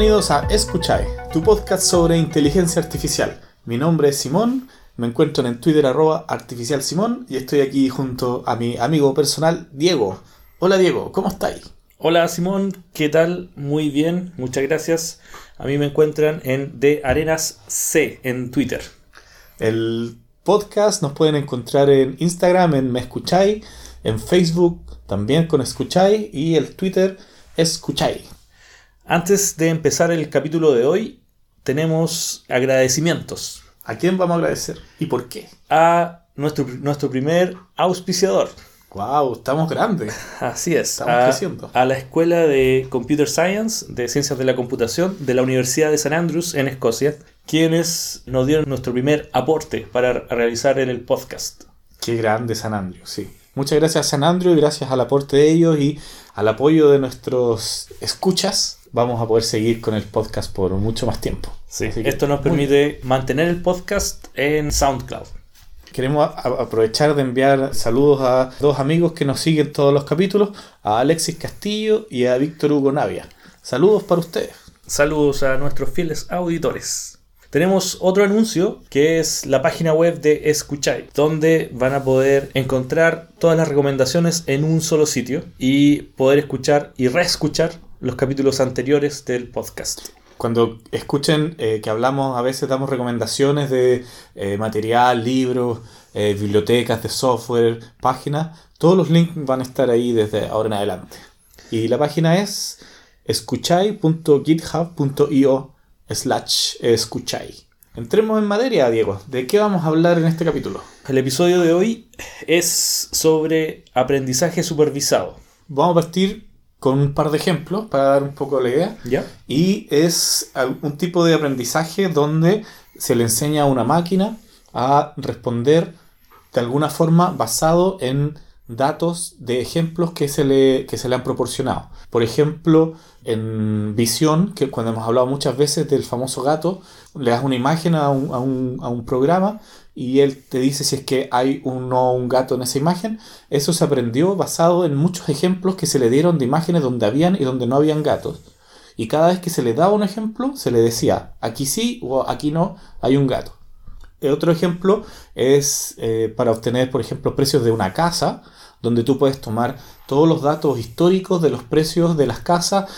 Bienvenidos a Escuchai, tu podcast sobre inteligencia artificial. Mi nombre es Simón, me encuentro en Twitter arroba artificial Simón y estoy aquí junto a mi amigo personal Diego. Hola Diego, ¿cómo estáis? Hola Simón, ¿qué tal? Muy bien, muchas gracias. A mí me encuentran en De Arenas C en Twitter. El podcast nos pueden encontrar en Instagram en Me Escucháis, en Facebook también con Escucháis y el Twitter Escucháis. Antes de empezar el capítulo de hoy, tenemos agradecimientos. ¿A quién vamos a agradecer y por qué? A nuestro, nuestro primer auspiciador. ¡Wow! Estamos grandes. Así es. Estamos a, creciendo. a la Escuela de Computer Science, de Ciencias de la Computación, de la Universidad de St. Andrews, en Escocia, quienes nos dieron nuestro primer aporte para realizar en el podcast. Qué grande San Andrew, sí. Muchas gracias San Andrew y gracias al aporte de ellos y al apoyo de nuestros escuchas vamos a poder seguir con el podcast por mucho más tiempo. Esto nos permite mantener el podcast en SoundCloud. Queremos aprovechar de enviar saludos a dos amigos que nos siguen todos los capítulos, a Alexis Castillo y a Víctor Hugo Navia. Saludos para ustedes. Saludos a nuestros fieles auditores. Tenemos otro anuncio que es la página web de Escuchai, donde van a poder encontrar todas las recomendaciones en un solo sitio y poder escuchar y reescuchar los capítulos anteriores del podcast. Cuando escuchen eh, que hablamos, a veces damos recomendaciones de eh, material, libros, eh, bibliotecas de software, páginas, todos los links van a estar ahí desde ahora en adelante. Y la página es escuchai.github.io slash escuchai. Entremos en materia, Diego. ¿De qué vamos a hablar en este capítulo? El episodio de hoy es sobre aprendizaje supervisado. Vamos a partir con un par de ejemplos para dar un poco la idea. ¿Ya? Y es un tipo de aprendizaje donde se le enseña a una máquina a responder de alguna forma basado en datos de ejemplos que se le, que se le han proporcionado. Por ejemplo, en visión, que cuando hemos hablado muchas veces del famoso gato, le das una imagen a un, a un- programa y él te dice si es que hay un no un gato en esa imagen. Eso se aprendió basado en muchos ejemplos que se le dieron de imágenes donde habían y donde no habían gatos. Y cada vez que se le daba un ejemplo, se le decía, aquí sí o aquí no, hay un gato. Otro ejemplo es eh, para obtener, por ejemplo, precios de una casa, donde tú puedes tomar todos los datos históricos de los precios de las casas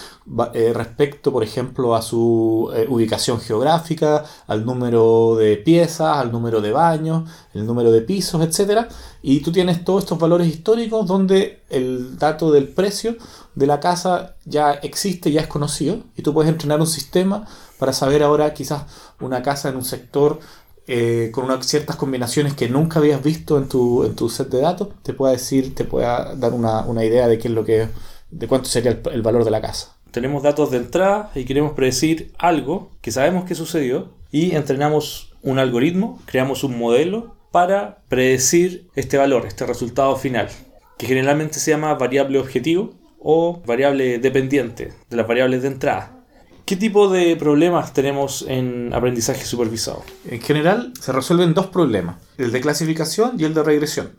eh, respecto, por ejemplo, a su eh, ubicación geográfica, al número de piezas, al número de baños, el número de pisos, etc. Y tú tienes todos estos valores históricos donde el dato del precio de la casa ya existe, ya es conocido, y tú puedes entrenar un sistema para saber ahora quizás una casa en un sector eh, con unas ciertas combinaciones que nunca habías visto en tu, en tu set de datos, te pueda decir, te pueda dar una, una idea de qué es lo que, de cuánto sería el, valor de la casa. Tenemos datos de entrada y queremos predecir algo que sabemos que sucedió y entrenamos un algoritmo, creamos un modelo para predecir este valor, este resultado final, que generalmente se llama variable objetivo o variable dependiente de las variables de entrada. ¿Qué tipo de problemas tenemos en aprendizaje supervisado? En general, se resuelven dos problemas, el de clasificación y el de regresión.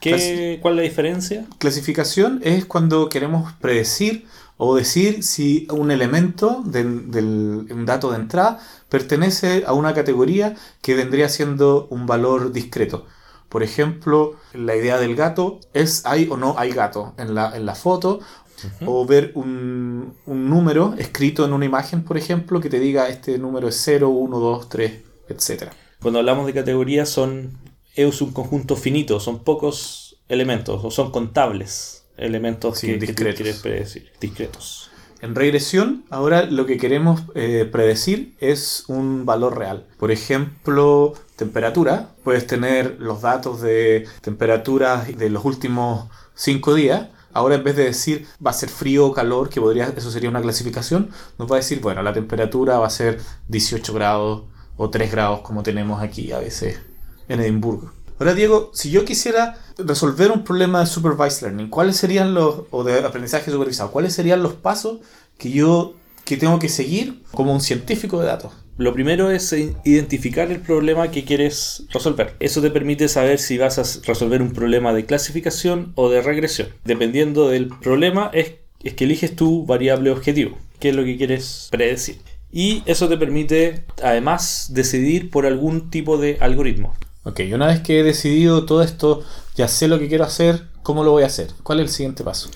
¿Qué, ¿Cuál es la diferencia? Clasificación es cuando queremos predecir o decir si un elemento del, del- un dato de entrada pertenece a una categoría que vendría siendo un valor discreto. Por ejemplo, la idea del gato es hay o no hay gato en la, en la foto. O ver un, un número escrito en una imagen, por ejemplo, que te diga este número es 0, 1, 2, 3, etc. Cuando hablamos de categorías son es un conjunto finito, son pocos elementos o son contables elementos Sí, que, que discretos. predecir, discretos. En regresión, ahora lo que queremos eh, predecir es un valor real. Por ejemplo, temperatura. Puedes tener los datos de temperaturas de los últimos 5 días. Ahora en vez de decir va a ser frío o calor, que podría, eso sería una clasificación, nos va a decir, bueno, la temperatura va a ser 18 grados o 3 grados como tenemos aquí a veces en Edimburgo. Ahora, Diego, si yo quisiera resolver un problema de supervised learning, ¿cuáles serían los, o de aprendizaje supervisado, cuáles serían los pasos que yo que tengo que seguir como un científico de datos? Lo primero es eh, identificar el problema que quieres resolver. Eso te permite saber si vas a resolver un problema de clasificación o de regresión. Dependiendo del problema es, es que eliges tu variable objetivo. qué es lo que quieres predecir. Y eso te permite además decidir por algún tipo de algoritmo. Ok, una vez que he decidido todo esto, ya sé lo que quiero hacer, ¿cómo lo voy a hacer? ¿Cuál es el siguiente paso?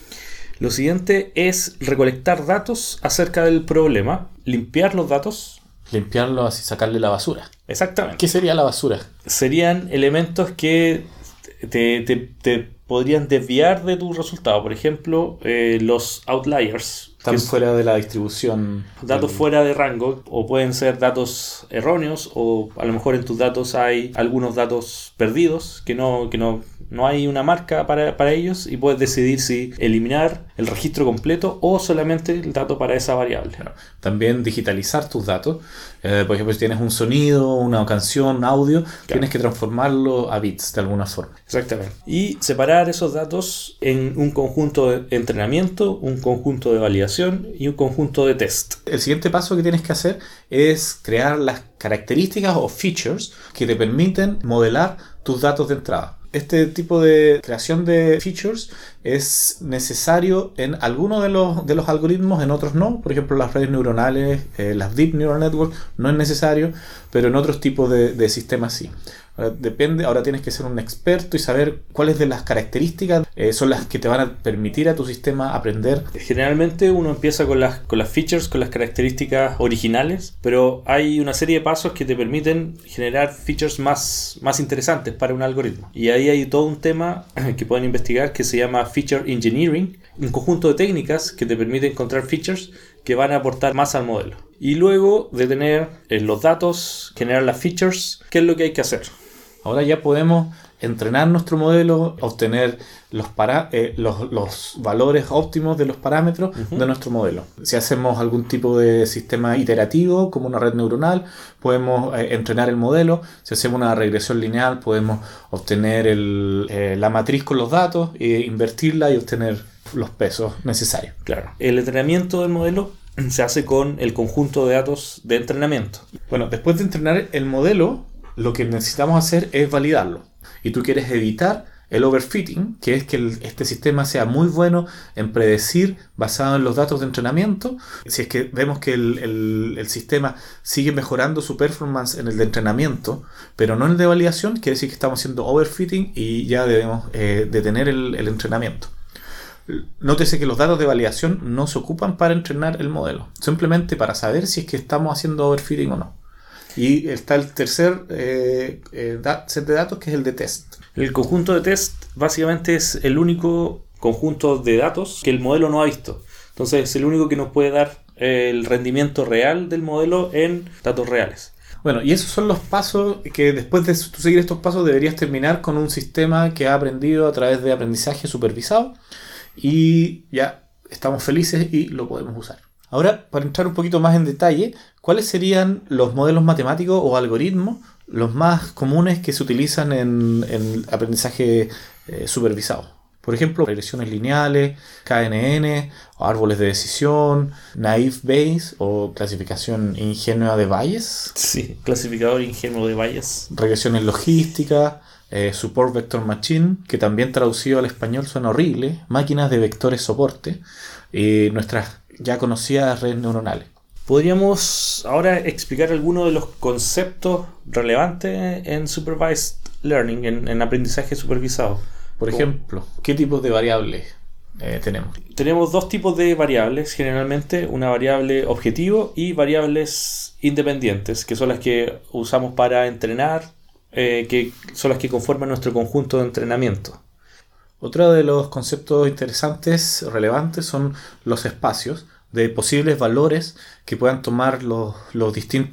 Lo siguiente es recolectar datos acerca del problema, limpiar los datos. Limpiarlo así, sacarle la basura. Exactamente. ¿Qué sería la basura? Serían elementos que te, te- te podrían desviar de tu resultado. Por ejemplo, eh, los outliers. Están fuera de la distribución. datos fuera de rango o pueden ser datos erróneos o a lo mejor en tus datos hay algunos datos perdidos que no, que no, no hay una marca para, para ellos y puedes decidir si eliminar el registro completo o solamente el dato para esa variable. También digitalizar tus datos. Eh, por ejemplo, si tienes un sonido, una canción, un audio, tienes que transformarlo a bits de alguna forma. Exactamente. Y separar esos datos en un conjunto de entrenamiento, un conjunto de validación y un conjunto de test. El siguiente paso que tienes que hacer es crear las características o features que te permiten modelar tus datos de entrada. Este tipo de creación de features es necesario en algunos de los, de los algoritmos, en otros no. Por ejemplo, las redes neuronales, eh, las Deep Neural Networks, no es necesario, pero en otros tipos de, de sistemas sí. Ahora, depende, ahora tienes que ser un experto y saber cuáles de las características eh, son las que te van a permitir a tu sistema aprender Generalmente uno empieza con las, con las features, con las características originales, pero hay una serie de pasos que te permiten generar features más, más interesantes para un algoritmo. Y ahí hay todo un tema que pueden investigar que se llama Feature Engineering, un conjunto de técnicas que te permite encontrar features que van a aportar más al modelo. Y luego de tener eh, los datos, generar las features, ¿qué es lo que hay que hacer? Ahora ya podemos entrenar nuestro modelo, obtener los, para- eh, los, los valores óptimos de los parámetros de nuestro modelo. Si hacemos algún tipo de sistema iterativo, como una red neuronal, podemos eh, entrenar el modelo. Si hacemos una regresión lineal, podemos obtener el, eh, la matriz con los datos, e invertirla y obtener los pesos necesarios. Claro. El entrenamiento del modelo se hace con el conjunto de datos de entrenamiento. Bueno, después de entrenar el modelo, lo que necesitamos hacer es validarlo. Y tú quieres evitar el overfitting, que es que este sistema sea muy bueno en predecir basado en los datos de entrenamiento. Si es que vemos que el, sistema sigue mejorando su performance en el de entrenamiento, pero no en el de validación, quiere decir que estamos haciendo overfitting y ya debemos eh, detener el, el entrenamiento. Nótese que los datos de validación no se ocupan para entrenar el modelo, simplemente para saber si es que estamos haciendo overfitting o no. Y está el tercer eh, eh, da- set de datos que es el de test. El conjunto de test básicamente es el único conjunto de datos que el modelo no ha visto. Entonces es el único que nos puede dar el rendimiento real del modelo en datos reales. Bueno, y esos son los pasos que después de tú seguir estos pasos deberías terminar con un sistema que ha aprendido a través de aprendizaje supervisado y ya estamos felices y lo podemos usar. Ahora, para entrar un poquito más en detalle, ¿cuáles serían los modelos matemáticos o algoritmos los más comunes que se utilizan en, en aprendizaje eh, supervisado? Por ejemplo, regresiones lineales, KNN, o árboles de decisión, naive Bayes o clasificación ingenua de Bayes, Sí, clasificador ingenuo de valles. regresiones logísticas, eh, Support Vector Machine, que también traducido al español suena horrible, máquinas de vectores soporte, y nuestras ya conocidas redes neuronales. Podríamos ahora explicar algunos de los conceptos relevantes en supervised learning, en, en aprendizaje supervisado. Por ejemplo, ¿qué tipos de variables eh, tenemos? Tenemos dos tipos de variables generalmente, una variable objetivo y variables independientes, que son las que usamos para entrenar, eh, que son las que conforman nuestro conjunto de entrenamiento. Otro de los conceptos interesantes, relevantes, son los espacios de posibles valores que puedan tomar los,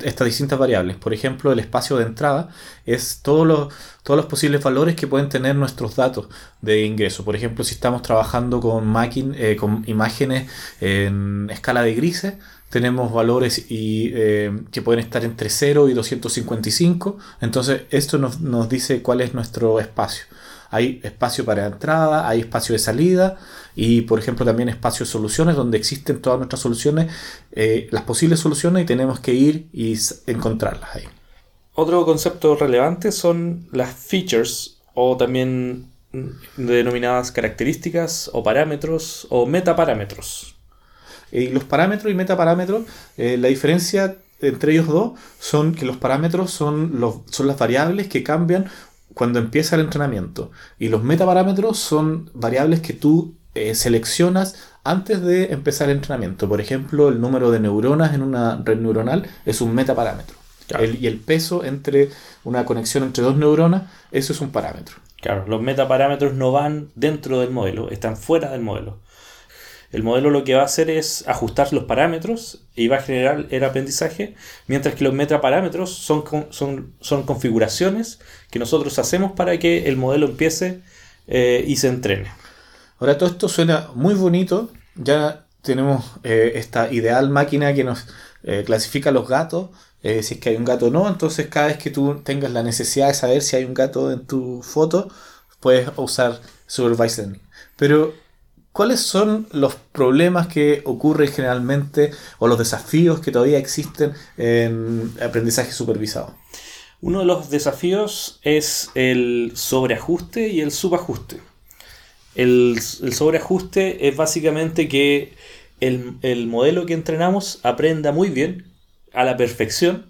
estas distintas variables. Por ejemplo, el espacio de entrada es todos los, posibles valores que pueden tener nuestros datos de ingreso. Por ejemplo, si estamos trabajando con, eh, imágenes en escala de grises, tenemos valores eh, que pueden estar entre 0 y 255. Entonces, esto nos, nos dice cuál es nuestro espacio. Hay espacio para entrada, hay espacio de salida y, por ejemplo, también espacio de soluciones donde existen todas nuestras soluciones, eh, las posibles soluciones y tenemos que ir y encontrarlas ahí. Otro concepto relevante son las features o también mm, denominadas características o parámetros o metaparámetros. Y los parámetros y metaparámetros, eh, la diferencia entre ellos dos son que los parámetros son, los, son las variables que cambian cuando empieza el entrenamiento. Y los metaparámetros son variables que tú eh, seleccionas antes de empezar el entrenamiento. Por ejemplo, el número de neuronas en una red neuronal es un metaparámetro. y el peso entre una conexión entre dos neuronas, eso es un parámetro. Claro, los metaparámetros no van dentro del modelo, están fuera del modelo. El modelo lo que va a hacer es ajustar los parámetros y va a generar el aprendizaje, mientras que los metaparámetros son, son, son configuraciones que nosotros hacemos para que el modelo empiece eh, y se entrene. Ahora todo esto suena muy bonito, ya tenemos eh, esta ideal máquina que nos eh, clasifica los gatos, si es que hay un gato o no, entonces cada vez que tú tengas la necesidad de saber si hay un gato en tu foto, puedes usar Supervised. Pero ¿Cuáles son los problemas que ocurren generalmente o los desafíos que todavía existen en aprendizaje supervisado? Uno de los desafíos es el sobreajuste y el subajuste. El, sobreajuste es básicamente que el, modelo que entrenamos aprenda muy bien, a la perfección,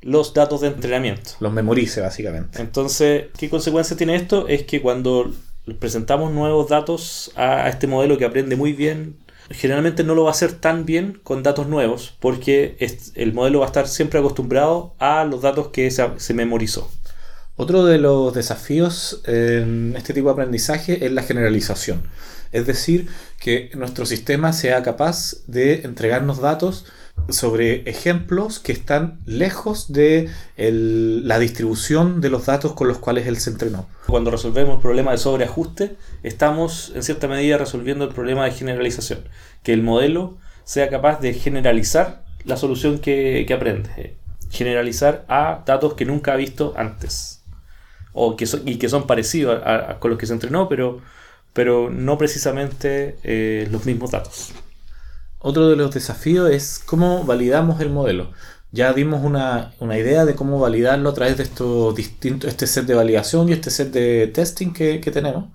los datos de entrenamiento. Los memorice, básicamente. Entonces, ¿qué consecuencia tiene esto? Es que cuando presentamos nuevos datos a, este modelo que aprende muy bien, generalmente no lo va a hacer tan bien con datos nuevos, porque el modelo va a estar siempre acostumbrado a los datos que se, memorizó. Otro de los desafíos en este tipo de aprendizaje es la generalización. Es decir, que nuestro sistema sea capaz de entregarnos datos sobre ejemplos que están lejos de la distribución de los datos con los cuales él se entrenó. Cuando resolvemos el problema de sobreajuste, estamos en cierta medida resolviendo el problema de generalización, que el modelo sea capaz de generalizar la solución que, aprende, generalizar a datos que nunca ha visto antes, o que y que son parecidos con los que se entrenó, pero, pero no precisamente eh, los mismos datos. Otro de los desafíos es cómo validamos el modelo. Ya dimos una, idea de cómo validarlo a través de estos distintos, este set de validación y este set de testing que, tenemos.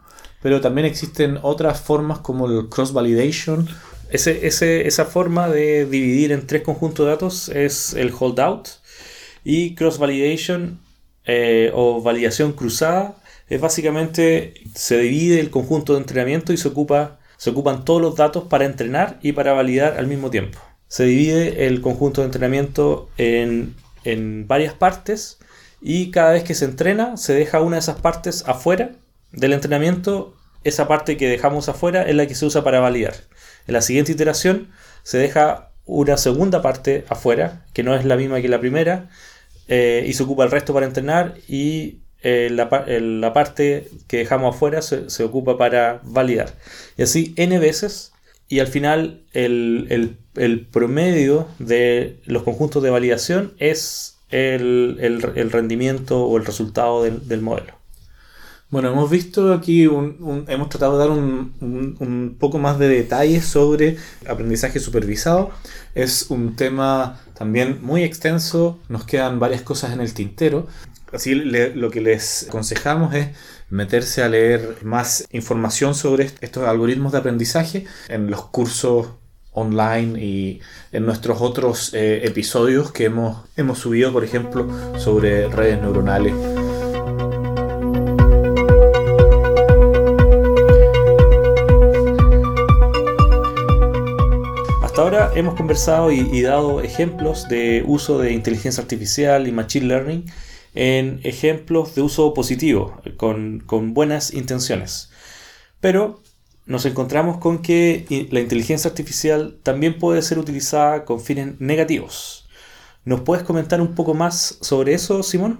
Pero también existen otras formas como el cross-validation. Esa forma de dividir en tres conjuntos de datos es el holdout. Y cross-validation eh, o validación cruzada es básicamente se divide el conjunto de entrenamiento y se ocupa se ocupan todos los datos para entrenar y para validar al mismo tiempo. Se divide el conjunto de entrenamiento en, varias partes y cada vez que se entrena se deja una de esas partes afuera del entrenamiento. Esa parte que dejamos afuera es la que se usa para validar. En la siguiente iteración se deja una segunda parte afuera, que no es la misma que la primera, eh, y se ocupa el resto para entrenar y eh, la, parte que dejamos afuera se, ocupa para validar. Y así n veces. Y al final el, promedio de los conjuntos de validación es el, rendimiento o el resultado del, modelo. Bueno, hemos visto aquí, hemos tratado de dar un, un, poco más de detalles sobre aprendizaje supervisado. Es un tema también muy extenso, nos quedan varias cosas en el tintero. Así lo que les aconsejamos es meterse a leer más información sobre estos algoritmos de aprendizaje en los cursos online y en nuestros otros eh, episodios que hemos, hemos subido, por ejemplo, sobre redes neuronales. Hasta ahora hemos conversado y dado ejemplos de uso de inteligencia artificial y machine learning en ejemplos de uso positivo, con, buenas intenciones. Pero nos encontramos con que la inteligencia artificial también puede ser utilizada con fines negativos. ¿Nos puedes comentar un poco más sobre eso, Simón?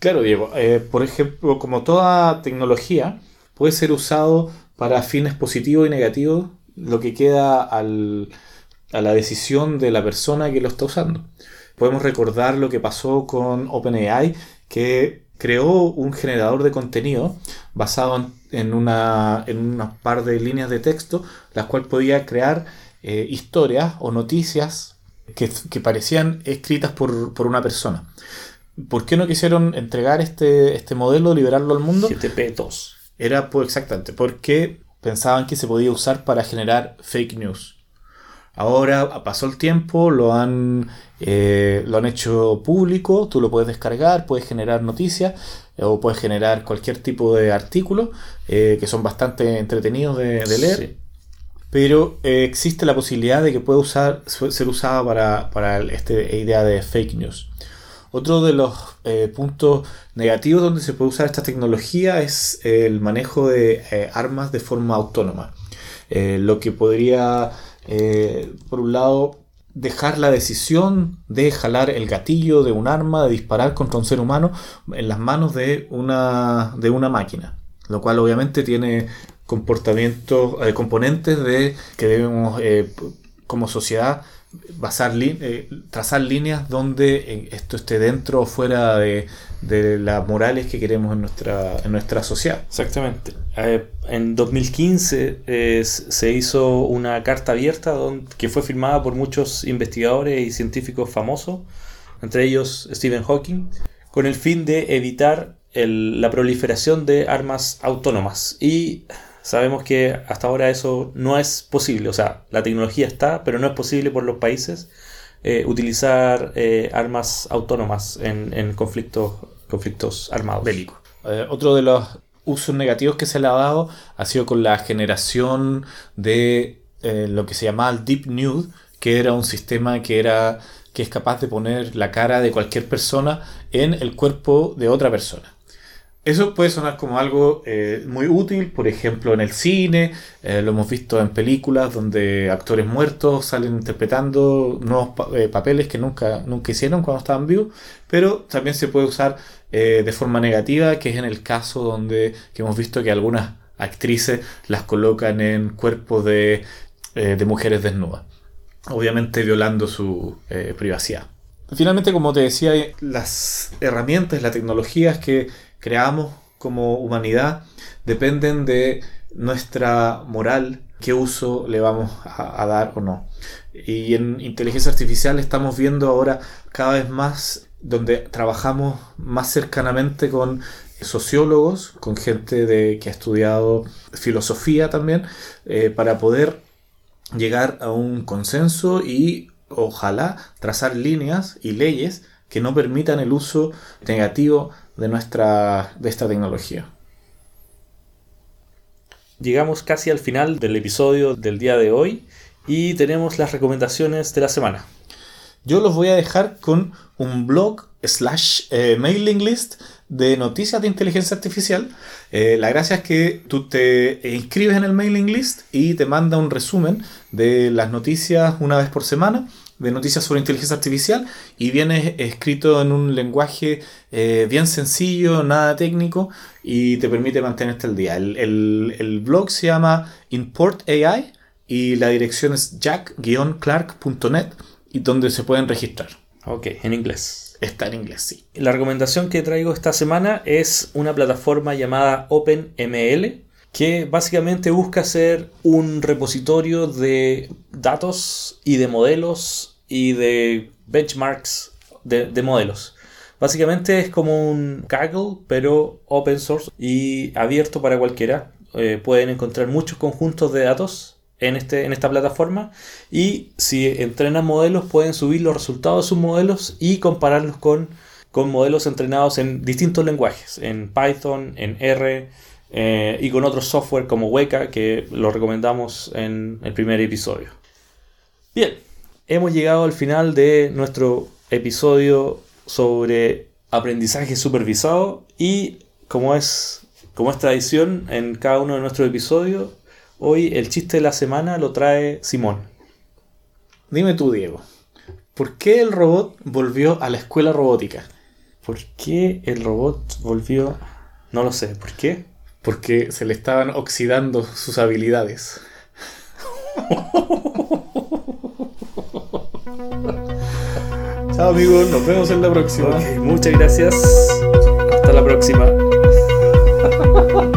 Claro, Diego. Eh, por ejemplo, como toda tecnología, puede ser usado para fines positivos y negativos, lo que queda a la decisión de la persona que lo está usando podemos recordar lo que pasó con OpenAI, que creó un generador de contenido basado en, una, en par de líneas de texto, las cuales podía crear eh, historias o noticias que, parecían escritas por, una persona. ¿Por qué no quisieron entregar este, este modelo, liberarlo al mundo? GTP2. Era pues, exactamente porque pensaban que se podía usar para generar fake news. Ahora pasó el tiempo, lo han, eh, lo han hecho público, tú lo puedes descargar, puedes generar noticias eh, o puedes generar cualquier tipo de artículo eh, que son bastante entretenidos de, de leer. Sí. Pero existe la posibilidad de que pueda usar, ser usada para, para este idea de fake news. Otro de los puntos negativos donde se puede usar esta tecnología es el manejo de armas de forma autónoma. Lo que podría, eh, por un lado, dejar la decisión de jalar el gatillo de un arma, de disparar contra un ser humano, en las manos de una, de una máquina. Lo cual obviamente tiene comportamientos, eh, componentes de que debemos eh, como sociedad trazar líneas donde esto esté dentro o fuera de, de las morales que queremos en nuestra, en nuestra sociedad. Exactamente. Eh, en 2015 eh, se hizo una carta abierta don- que fue firmada por muchos investigadores y científicos famosos, entre ellos Stephen Hawking, con el fin de evitar el- la proliferación de armas autónomas. Y sabemos que hasta ahora eso no es posible. O sea, la tecnología está, pero no es posible por los países eh, utilizar eh, armas autónomas en, en conflictos, conflictos armados. bélico. Eh, otro de los usos negativos que se le ha dado ha sido con la generación de eh, lo que se llamaba el Deep Nude, que era un sistema que era que es capaz de poner la cara de cualquier persona en el cuerpo de otra persona. Eso puede sonar como algo eh, muy útil, por ejemplo, en el cine, eh, lo hemos visto en películas donde actores muertos salen interpretando nuevos eh, papeles que nunca, nunca hicieron cuando estaban vivos, pero también se puede usar de forma negativa, que es en el caso donde que hemos visto que algunas actrices las colocan en cuerpos de, de mujeres desnudas, obviamente violando su privacidad. Finalmente, como te decía, las herramientas, las tecnologías que creamos como humanidad dependen de nuestra moral, qué uso le vamos a, dar o no. Y en inteligencia artificial estamos viendo ahora cada vez más donde trabajamos más cercanamente con sociólogos, con gente de, que ha estudiado filosofía también, eh, para poder llegar a un consenso y ojalá trazar líneas y leyes que no permitan el uso negativo de nuestra de esta tecnología. Llegamos casi al final del episodio del día de hoy y tenemos las recomendaciones de la semana. Yo los voy a dejar con un blog slash eh, mailing list de noticias de inteligencia artificial. Eh, la gracia es que tú te inscribes en el mailing list y te manda un resumen de las noticias una vez por semana, de noticias sobre inteligencia artificial, y viene escrito en un lenguaje eh, bien sencillo, nada técnico, y te permite mantenerte al día. El, el- el blog se llama Import AI y la dirección es jack-clark.net y donde se pueden registrar. Ok, en inglés. Está en inglés, sí. La recomendación que traigo esta semana es una plataforma llamada OpenML que básicamente busca ser un repositorio de datos y de modelos y de benchmarks de, de modelos. Básicamente es como un Kaggle, pero open source y abierto para cualquiera. Eh, pueden encontrar muchos conjuntos de datos en, este, en esta plataforma y si entrenan modelos pueden subir los resultados de sus modelos y compararlos con, con modelos entrenados en distintos lenguajes, en Python, en R eh, y con otros software como Weka que lo recomendamos en el primer episodio. Bien, hemos llegado al final de nuestro episodio sobre aprendizaje supervisado y como es, como es tradición en cada uno de nuestros episodios, hoy el chiste de la semana lo trae Simón. Dime tú, Diego, ¿por qué el robot volvió a la escuela robótica? ¿Por qué el robot volvió? No lo sé, ¿por qué? Porque se le estaban oxidando sus habilidades. Chao amigos, nos vemos en la próxima. Muchas gracias. Hasta la próxima.